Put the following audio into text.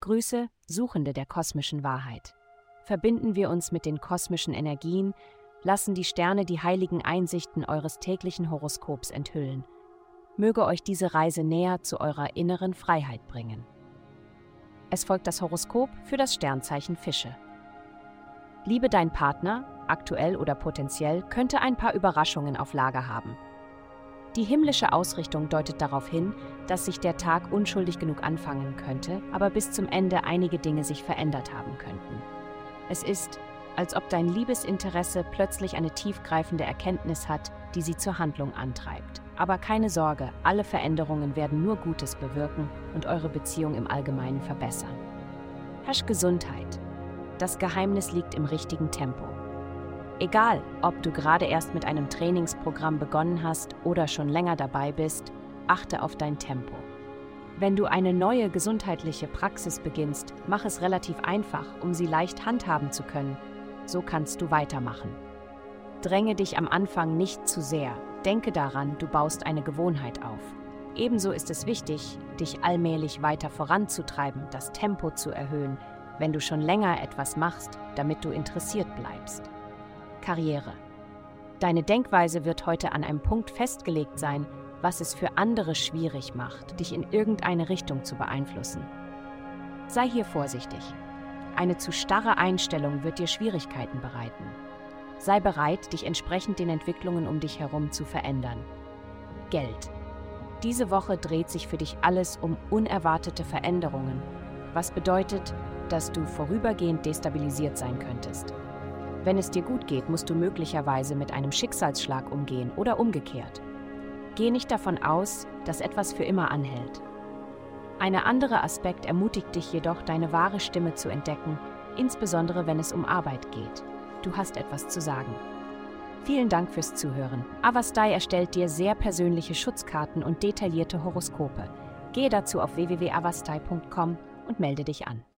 Grüße, Suchende der kosmischen Wahrheit. Verbinden wir uns mit den kosmischen Energien, lassen die Sterne die heiligen Einsichten eures täglichen Horoskops enthüllen. Möge euch diese Reise näher zu eurer inneren Freiheit bringen. Es folgt das Horoskop für das Sternzeichen Fische. Liebe dein Partner, aktuell oder potenziell, könnte ein paar Überraschungen auf Lager haben. Die himmlische Ausrichtung deutet darauf hin, dass sich der Tag unschuldig genug anfangen könnte, aber bis zum Ende einige Dinge sich verändert haben könnten. Es ist, als ob dein Liebesinteresse plötzlich eine tiefgreifende Erkenntnis hat, die sie zur Handlung antreibt. Aber keine Sorge, alle Veränderungen werden nur Gutes bewirken und eure Beziehung im Allgemeinen verbessern. Hasch Gesundheit. Das Geheimnis liegt im richtigen Tempo. Egal, ob du gerade erst mit einem Trainingsprogramm begonnen hast oder schon länger dabei bist, achte auf dein Tempo. Wenn du eine neue gesundheitliche Praxis beginnst, mach es relativ einfach, um sie leicht handhaben zu können. So kannst du weitermachen. Dränge dich am Anfang nicht zu sehr. Denke daran, du baust eine Gewohnheit auf. Ebenso ist es wichtig, dich allmählich weiter voranzutreiben, das Tempo zu erhöhen, wenn du schon länger etwas machst, damit du interessiert bleibst. Karriere. Deine Denkweise wird heute an einem Punkt festgelegt sein, was es für andere schwierig macht, dich in irgendeine Richtung zu beeinflussen. Sei hier vorsichtig. Eine zu starre Einstellung wird dir Schwierigkeiten bereiten. Sei bereit, dich entsprechend den Entwicklungen um dich herum zu verändern. Geld. Diese Woche dreht sich für dich alles um unerwartete Veränderungen, was bedeutet, dass du vorübergehend destabilisiert sein könntest. Wenn es dir gut geht, musst du möglicherweise mit einem Schicksalsschlag umgehen oder umgekehrt. Geh nicht davon aus, dass etwas für immer anhält. Ein anderer Aspekt ermutigt dich jedoch, deine wahre Stimme zu entdecken, insbesondere wenn es um Arbeit geht. Du hast etwas zu sagen. Vielen Dank fürs Zuhören. Avastai erstellt dir sehr persönliche Schutzkarten und detaillierte Horoskope. Gehe dazu auf www.avastai.com und melde dich an.